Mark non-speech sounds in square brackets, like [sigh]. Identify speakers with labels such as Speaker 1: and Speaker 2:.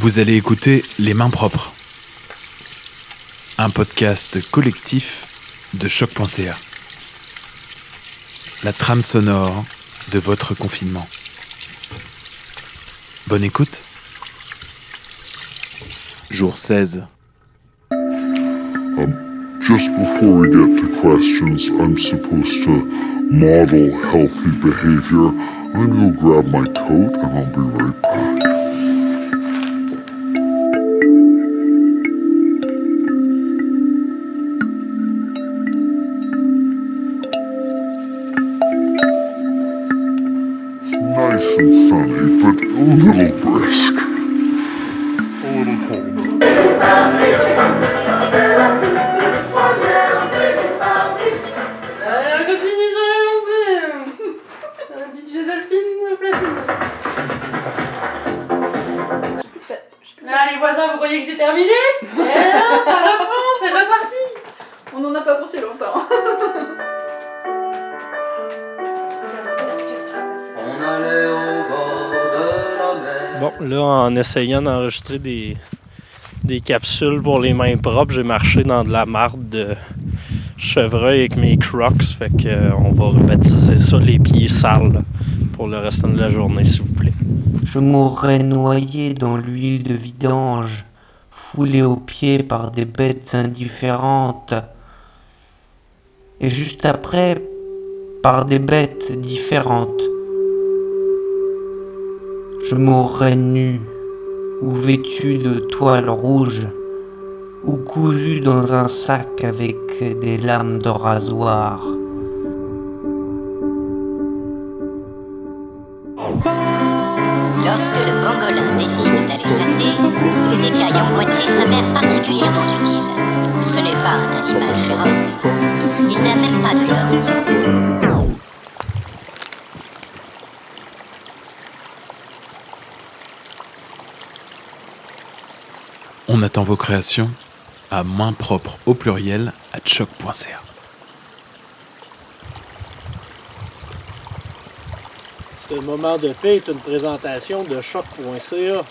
Speaker 1: Vous allez écouter Les Mains Propres, un podcast collectif de choc.ca. La trame sonore de votre confinement. Bonne écoute. Jour 16.
Speaker 2: Just before we get to questions, I'm supposed to model healthy behavior. I'm gonna go grab my coat and I'll be right back. Nice and sunny, but a little brisk. A little cold.
Speaker 3: On continue sur la lancée Un DJ [laughs] Dolphine platine Là les voisins, vous croyez que c'est terminé? Eh non, ça reprend,
Speaker 4: Bon, là, en essayant d'enregistrer des, des capsules pour les mains propres, j'ai marché dans de la marde de chevreuil avec mes crocs. Fait que euh, on va rebaptiser ça les pieds sales pour le restant de la journée, s'il vous plaît.
Speaker 5: Je mourrais noyé dans l'huile de vidange, foulé aux pieds par des bêtes indifférentes. Et juste après, par des bêtes différentes. Je mourrais nu, ou vêtu de toile rouge, ou cousu dans un sac avec des lames de rasoir.
Speaker 6: Lorsque le pangolin décide d'aller chasser, ses écailles emboîtées s'avèrent particulièrement utiles. Ce n'est pas un animal féroce. Il n'a même pas de dents.
Speaker 1: On attend vos créations à main propre au pluriel à choc.ca.
Speaker 4: Ce moment de paix est une présentation de choc.ca.